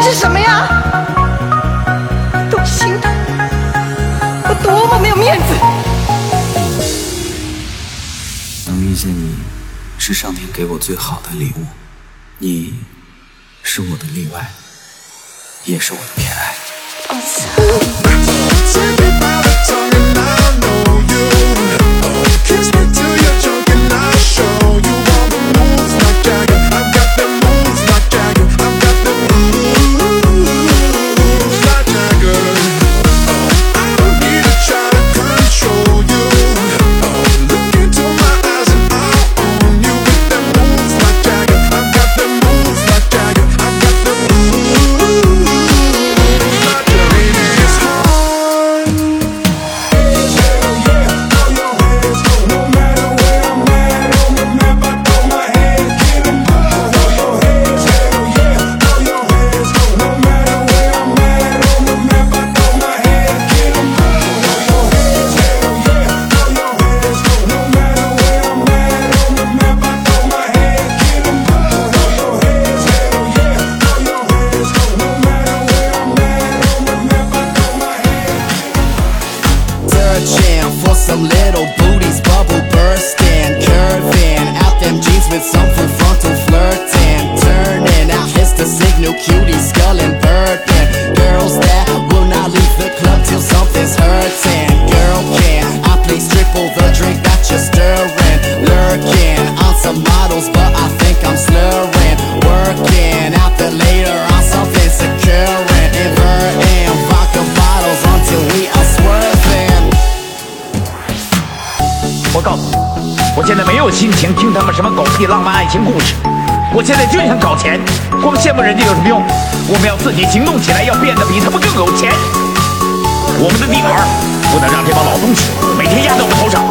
情是什么呀？都心疼，我多么没有面子！能遇见你，是上天给我最好的礼物。你，是我的例外，也是我的偏爱。我告诉你，我现在没有心情听他们什么狗屁浪漫爱情故事，我现在就想搞钱，光羡慕人家有什么用？我们要自己行动起来，要变得比他们更有钱。我们的地盘不能让这帮老东西每天压在我们头上。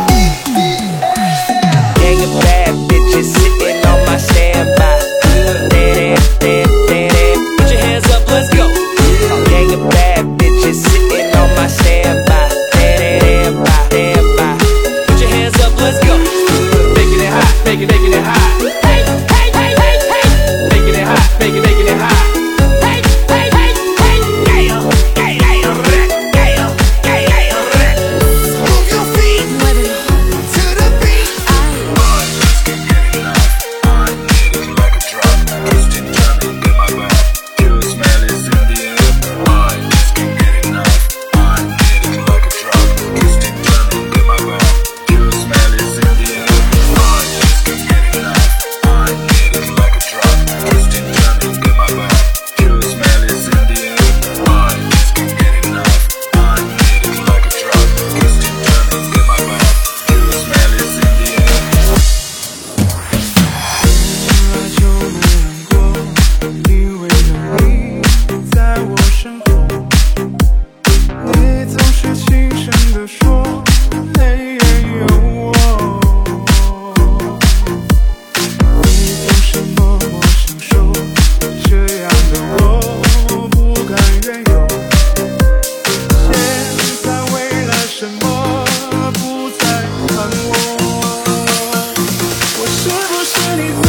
Hollywood.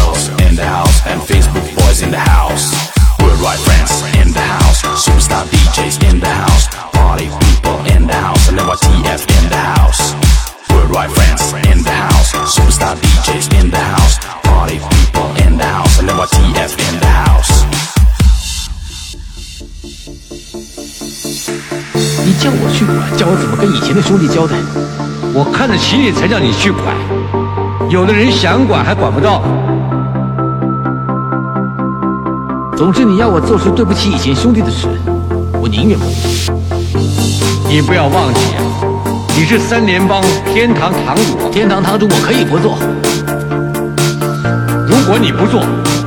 girls in the house and Facebook boys in the house. We're friends in the house, superstar DJs in the house, party people in the house, and TF in the house. We're friends in the house, superstar DJs in the house, party people in the house, and TF in the house. 你叫我去管，叫我怎么跟以前的兄弟交代？我看得起你才让你去管。有的人想管还管不到。总之你要我做出对不起以前兄弟的事，我宁愿不做。你不要忘记，你是三联帮天堂堂主，天堂堂主我可以不做。如果你不做，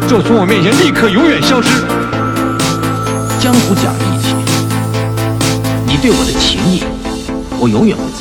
就从我面前立刻永远消失。江湖讲义气，你对我的情谊，我永远不。